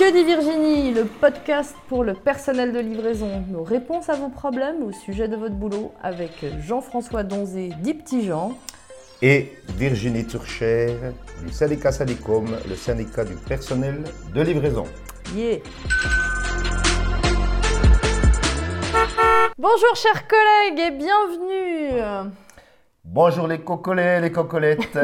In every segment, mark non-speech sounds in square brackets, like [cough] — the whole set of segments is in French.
Que dit Virginie Le podcast pour le personnel de livraison. Nos réponses à vos problèmes au sujet de votre boulot avec Jean-François Donzé, dit Petit Jean. Et Virginie Turcher du syndicat Sadicom, le syndicat du personnel de livraison. Yeah. Bonjour chers collègues et bienvenue Bonjour les cocolets, les cocolettes.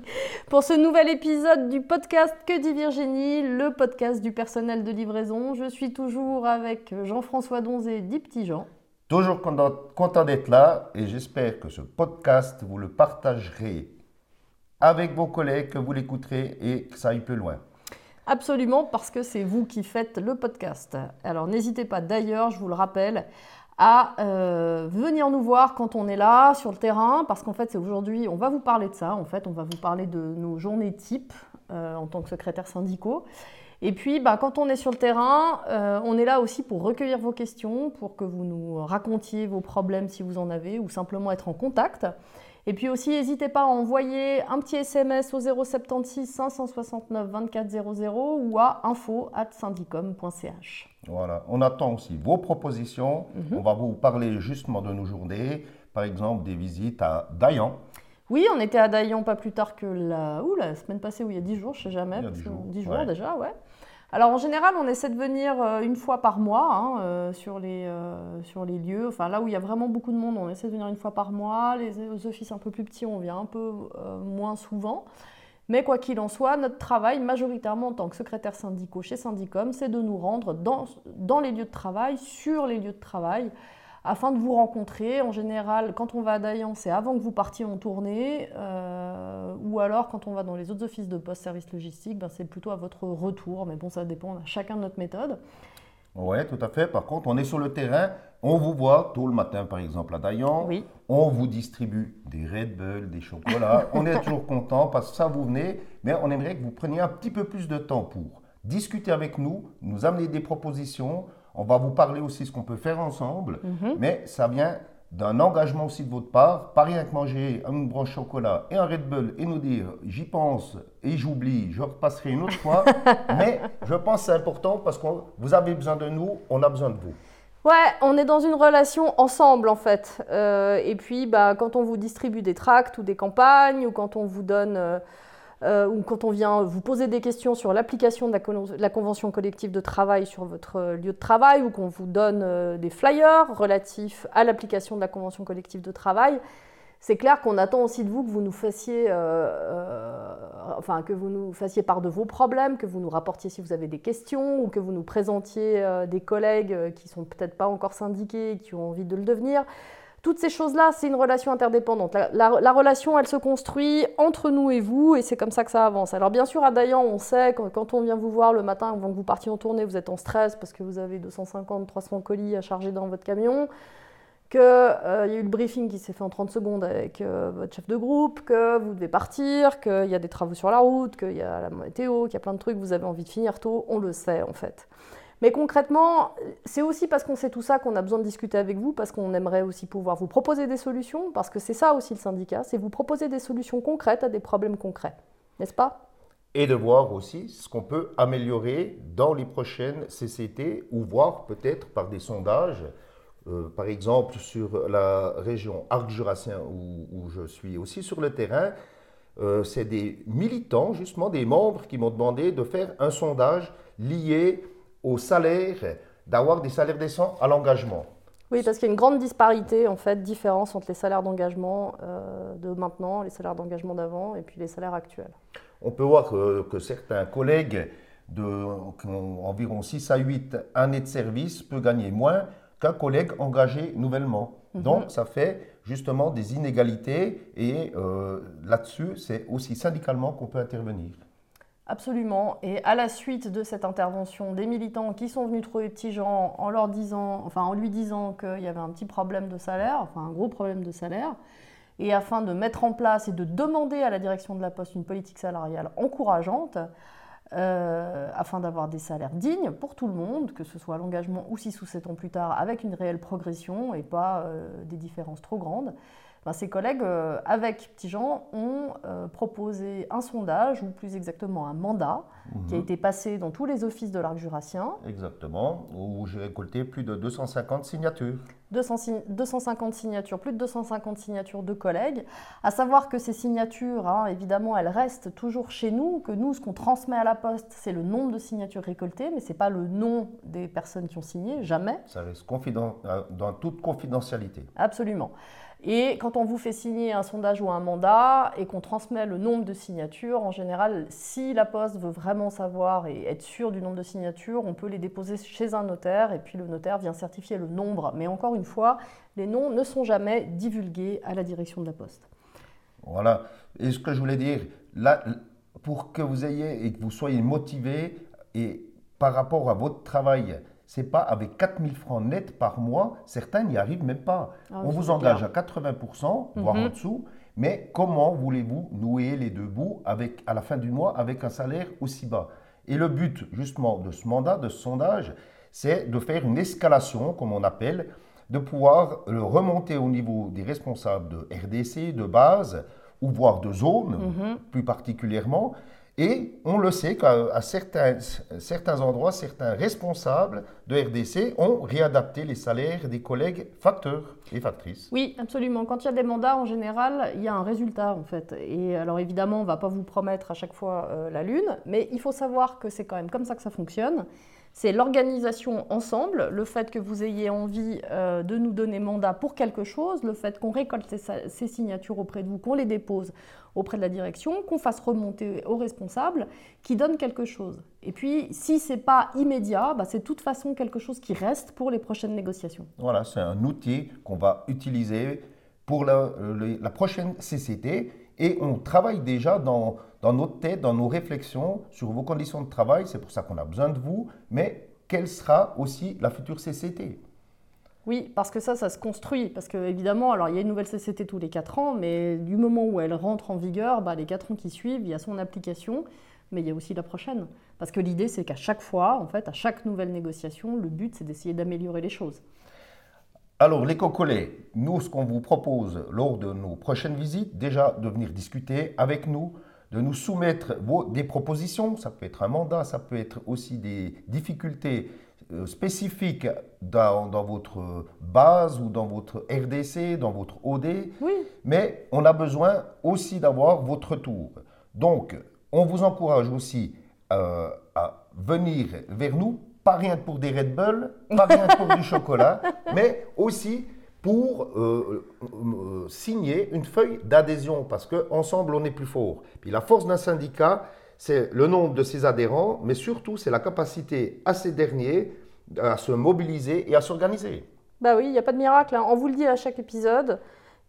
[laughs] Pour ce nouvel épisode du podcast Que dit Virginie, le podcast du personnel de livraison, je suis toujours avec Jean-François Donzé, dit Petit Jean. Toujours content, content d'être là et j'espère que ce podcast, vous le partagerez avec vos collègues, que vous l'écouterez et que ça aille plus loin. Absolument, parce que c'est vous qui faites le podcast. Alors n'hésitez pas d'ailleurs, je vous le rappelle, à euh, venir nous voir quand on est là sur le terrain, parce qu'en fait, c'est aujourd'hui, on va vous parler de ça. En fait, on va vous parler de nos journées type euh, en tant que secrétaire syndicaux. Et puis, bah, quand on est sur le terrain, euh, on est là aussi pour recueillir vos questions, pour que vous nous racontiez vos problèmes si vous en avez, ou simplement être en contact. Et puis aussi, n'hésitez pas à envoyer un petit SMS au 076 569 24 00 ou à info@syndicom.ch. Voilà, on attend aussi vos propositions. Mhm. On va vous parler justement de nos journées, par exemple des visites à Dayan. Oui, on était à Dayan pas plus tard que la, Ouh, la semaine passée, ou il y a 10 jours, je sais jamais. Il y a parce 10 que- jours, 10 jours ouais. déjà, ouais. Alors en général, on essaie de venir euh, une fois par mois hein, euh, sur, les, euh, sur les lieux. Enfin, là où il y a vraiment beaucoup de monde, on essaie de venir une fois par mois. Les, les offices un peu plus petits, on vient un peu moins souvent. Mais quoi qu'il en soit, notre travail, majoritairement en tant que secrétaire syndicaux chez Syndicom, c'est de nous rendre dans, dans les lieux de travail, sur les lieux de travail, afin de vous rencontrer. En général, quand on va à Dayan, c'est avant que vous partiez en tournée, euh, ou alors quand on va dans les autres offices de poste service logistique, ben, c'est plutôt à votre retour. Mais bon, ça dépend, on a chacun de notre méthode. Oui, tout à fait. Par contre, on est sur le terrain, on vous voit tôt le matin, par exemple, à Dayan. Oui. On vous distribue des Red Bull, des chocolats. [laughs] on est toujours content parce que ça, vous venez, mais on aimerait que vous preniez un petit peu plus de temps pour discuter avec nous, nous amener des propositions. On va vous parler aussi de ce qu'on peut faire ensemble, Mhm. mais ça vient d'un engagement aussi de votre part. Pas rien que manger une branche chocolat et un Red Bull et nous dire j'y pense et j'oublie, je repasserai une autre fois. [laughs] mais je pense que c'est important parce que vous avez besoin de nous, on a besoin de vous. Ouais, on est dans une relation ensemble en fait. Euh, et puis, bah, quand on vous distribue des tracts ou des campagnes, ou quand on vous donne, euh, euh, ou quand on vient vous poser des questions sur l'application de la, con- la convention collective de travail sur votre euh, lieu de travail, ou qu'on vous donne euh, des flyers relatifs à l'application de la convention collective de travail, c'est clair qu'on attend aussi de vous que vous nous fassiez, enfin que vous nous fassiez part de vos problèmes, que vous nous rapportiez si vous avez des questions, ou que vous nous présentiez des collègues qui sont peut-être pas encore syndiqués, et qui ont envie de le devenir. Toutes ces choses-là, c'est une relation interdépendante. La, la- la relation, elle se construit entre nous et vous, et c'est comme ça que ça avance. Alors bien sûr, à Dayan, on sait, quand, quand on vient vous voir le matin, avant que vous partiez en tournée, vous êtes en stress parce que vous avez 250, 300 colis à charger dans votre camion qu'il y a eu le briefing qui s'est fait en 30 secondes avec euh, votre chef de groupe, que vous devez partir, qu'il y a des travaux sur la route, qu'il y a la météo, qu'il y a plein de trucs, vous avez envie de finir tôt, on le sait en fait. Mais concrètement, c'est aussi parce qu'on sait tout ça qu'on a besoin de discuter avec vous, parce qu'on aimerait aussi pouvoir vous proposer des solutions, parce que c'est ça aussi le syndicat, c'est vous proposer des solutions concrètes à des problèmes concrets, n'est-ce pas? Et de voir aussi ce qu'on peut améliorer dans les prochaines CCT ou voir peut-être par des sondages, euh, par exemple sur la région Arc-Jurassien où, je suis aussi sur le terrain, euh, c'est des militants, justement des membres qui m'ont demandé de faire un sondage lié au salaire, d'avoir des salaires décents à l'engagement. Oui, parce qu'il y a une grande disparité, en fait, différence entre les salaires d'engagement euh, de maintenant, les salaires d'engagement d'avant, et puis les salaires actuels. On peut voir que, que certains collègues de qui ont environ 6 à 8 années de service peut gagner moins qu'un collègue engagé nouvellement. Donc ça fait justement des inégalités et euh, là-dessus, c'est aussi syndicalement qu'on peut intervenir. Absolument. Et à la suite de cette intervention, des militants qui sont venus trouver Petit Jean en leur disant, enfin en lui disant qu'il y avait un petit problème de salaire, enfin un gros problème de salaire, et afin de mettre en place et de demander à la direction de la Poste une politique salariale encourageante, euh, afin d'avoir des salaires dignes pour tout le monde, que ce soit l'engagement ou 6 ou 7 ans plus tard, avec une réelle progression et pas euh, des différences trop grandes. Ben, ces collègues, euh, avec Petit Jean, ont euh, proposé un sondage, ou plus exactement un mandat, qui a Mhm. été passé dans tous les offices de l'arc jurassien. Exactement, où j'ai récolté plus de 250 signatures. 200 si- 250 signatures, plus de 250 signatures de collègues. À savoir que ces signatures, hein, évidemment, elles restent toujours chez nous, que nous, ce qu'on transmet à la poste, c'est le nombre de signatures récoltées, mais ce n'est pas le nom des personnes qui ont signé, jamais. Ça reste euh, dans toute confidentialité. Absolument. Et quand on vous fait signer un sondage ou un mandat et qu'on transmet le nombre de signatures, en général, si la Poste veut vraiment savoir et être sûr du nombre de signatures, on peut les déposer chez un notaire et puis le notaire vient certifier le nombre. Mais encore une fois, les noms ne sont jamais divulgués à la direction de la Poste. Voilà. Et ce que je voulais dire, là, pour que vous ayez et que vous soyez motivé et par rapport à votre travail, c'est pas avec 4000 francs net par mois, certains n'y arrivent même pas. Ah, On vous clair. engage à 80%, voire Mhm. en dessous, mais comment voulez-vous nouer les deux bouts avec, à la fin du mois avec un salaire aussi bas? Et le but justement de ce mandat, de ce sondage, c'est de faire une escalation, comme on appelle, de pouvoir le remonter au niveau des responsables de RDC, de base, ou voire de zone, Mhm. plus particulièrement. Et on le sait qu'à certains, certains endroits, certains responsables de RDC ont réadapté les salaires des collègues facteurs et factrices. Oui, absolument. Quand il y a des mandats, en général, il y a un résultat, en fait. Et alors, évidemment, on ne va pas vous promettre à chaque fois euh, la lune, mais il faut savoir que c'est quand même comme ça que ça fonctionne. C'est l'organisation ensemble, le fait que vous ayez envie euh, de nous donner mandat pour quelque chose, le fait qu'on récolte ces, signatures auprès de vous, qu'on les dépose auprès de la direction, qu'on fasse remonter aux responsables, qui donne quelque chose. Et puis, si c'est pas immédiat, bah, c'est de toute façon quelque chose qui reste pour les prochaines négociations. Voilà, c'est un outil qu'on va utiliser pour la, la prochaine CCT et on travaille déjà dans, dans notre tête, dans nos réflexions sur vos conditions de travail. C'est pour ça qu'on a besoin de vous, mais quelle sera aussi la future CCT Oui, parce que ça, ça se construit. Parce que évidemment, alors il y a une nouvelle CCT tous les 4 ans, mais du moment où elle rentre en vigueur, bah, les 4 ans qui suivent, il y a son application, mais il y a aussi la prochaine. Parce que l'idée, c'est qu'à chaque fois, en fait, à chaque nouvelle négociation, le but, c'est d'essayer d'améliorer les choses. Alors, les cocolets, nous, ce qu'on vous propose lors de nos prochaines visites, déjà de venir discuter avec nous, de nous soumettre vos, des propositions. Ça peut être un mandat, ça peut être aussi des difficultés euh, spécifiques dans, dans votre base ou dans votre RDC, dans votre OD. Oui, Mais on a besoin aussi d'avoir votre tour. Donc, on vous encourage aussi euh, à venir vers nous, pas rien que pour des Red Bull, pas rien que pour du [laughs] chocolat, mais aussi pour euh, euh, signer une feuille d'adhésion, parce qu'ensemble, on est plus fort. Puis la force d'un syndicat, c'est le nombre de ses adhérents, mais surtout, c'est la capacité à ces derniers à se mobiliser et à s'organiser. bah oui, il n'y a pas de miracle. hein. On vous le dit à chaque épisode.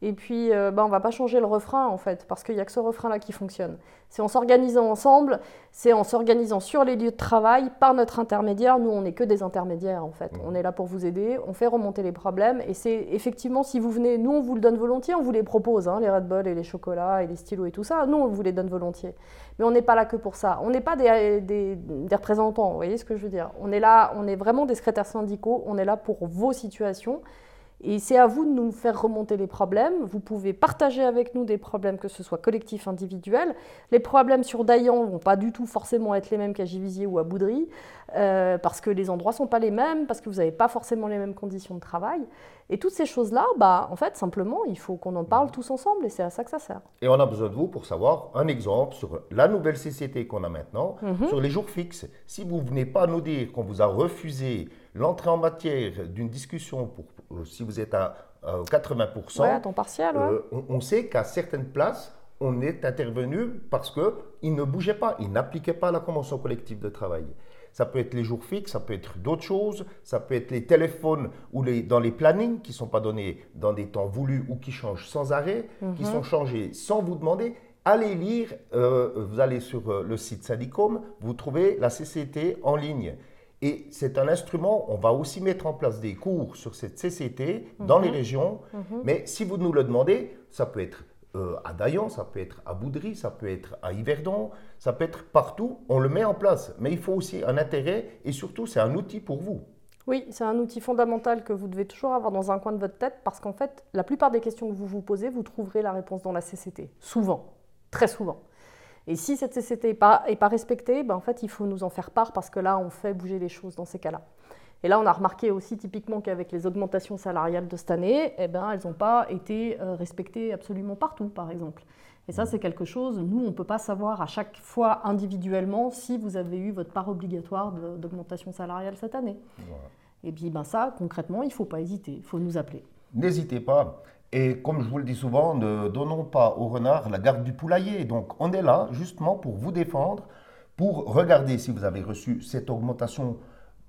Et puis, euh, bah, on ne va pas changer le refrain, en fait, parce qu'il n'y a que ce refrain-là qui fonctionne. C'est en s'organisant ensemble, c'est en s'organisant sur les lieux de travail par notre intermédiaire. Nous, on n'est que des intermédiaires, en fait. Mhm. On est là pour vous aider, on fait remonter les problèmes. Et c'est effectivement, si vous venez, nous, on vous le donne volontiers, on vous les propose, hein, les Red Bull et les chocolats et les stylos et tout ça. Nous, on vous les donne volontiers. Mais on n'est pas là que pour ça. On n'est pas des, des- des représentants, vous voyez ce que je veux dire On est là, on est vraiment des secrétaires syndicaux, on est là pour vos situations. Et c'est à vous de nous faire remonter les problèmes. Vous pouvez partager avec nous des problèmes, que ce soit collectifs, individuels. Les problèmes sur Dayan vont pas du tout forcément être les mêmes qu'à Givisier ou à Boudry, euh, parce que les endroits sont pas les mêmes, parce que vous n'avez pas forcément les mêmes conditions de travail. Et toutes ces choses-là, bah, en fait, simplement, il faut qu'on en parle tous ensemble, et c'est à ça que ça sert. Et on a besoin de vous pour savoir un exemple sur la nouvelle CCT qu'on a maintenant, Mhm. sur les jours fixes. Si vous ne venez pas nous dire qu'on vous a refusé l'entrée en matière d'une discussion, pour, euh, si vous êtes à, à 80%, Ouais, à temps partiel, ouais. euh, on, on sait qu'à certaines places, on est intervenu parce qu'ils ne bougeaient pas, ils n'appliquaient pas la convention collective de travail. Ça peut être les jours fixes, ça peut être d'autres choses, ça peut être les téléphones ou les, dans les plannings qui ne sont pas donnés dans des temps voulus ou qui changent sans arrêt, qui sont changés sans vous demander. Allez lire, euh, vous allez sur le site Syndicom, vous trouvez la CCT en ligne. Et c'est un instrument, on va aussi mettre en place des cours sur cette CCT dans les régions, mais si vous nous le demandez, ça peut être euh, à Dayan, ça peut être à Boudry, ça peut être à Yverdon, ça peut être partout, on le met en place. Mais il faut aussi un intérêt et surtout c'est un outil pour vous. Oui, c'est un outil fondamental que vous devez toujours avoir dans un coin de votre tête parce qu'en fait, la plupart des questions que vous vous posez, vous trouverez la réponse dans la CCT. Souvent, très souvent. Et si cette CCT n'est pas, pas respectée, ben en fait, il faut nous en faire part parce que là, on fait bouger les choses dans ces cas-là. Et là, on a remarqué aussi typiquement qu'avec les augmentations salariales de cette année, eh ben, elles n'ont pas été euh, respectées absolument partout, par exemple. Et ça, c'est quelque chose, nous, on ne peut pas savoir à chaque fois individuellement si vous avez eu votre part obligatoire d'augmentation salariale cette année. Et puis ben ça, concrètement, il ne faut pas hésiter, il faut nous appeler. N'hésitez pas. Et comme je vous le dis souvent, ne donnons pas au renard la garde du poulailler. Donc on est là justement pour vous défendre, pour regarder si vous avez reçu cette augmentation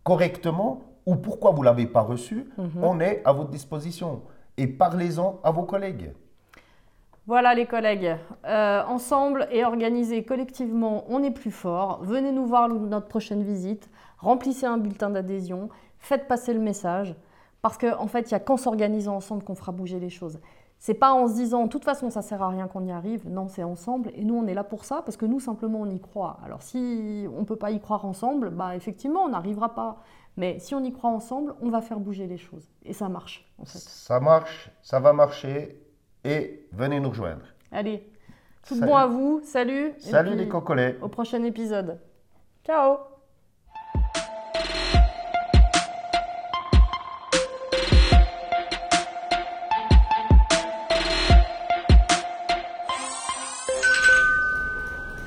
correctement ou pourquoi vous ne l'avez pas reçue. Mhm. On est à votre disposition. Et parlez-en à vos collègues. Voilà les collègues, euh, ensemble et organisés collectivement, on est plus fort. Venez nous voir notre prochaine visite, remplissez un bulletin d'adhésion, faites passer le message, parce qu'en en fait, il n'y a qu'en s'organisant ensemble qu'on fera bouger les choses. C'est pas en se disant, de toute façon, ça sert à rien qu'on y arrive. Non, c'est ensemble. Et nous, on est là pour ça, parce que nous, simplement, on y croit. Alors, si on ne peut pas y croire ensemble, bah, effectivement, on n'arrivera pas. Mais si on y croit ensemble, on va faire bouger les choses. Et ça marche, en fait. Ça marche, ça va marcher et venez nous rejoindre. Allez, tout bon à vous, salut. Salut les cocolets. Au prochain épisode. Ciao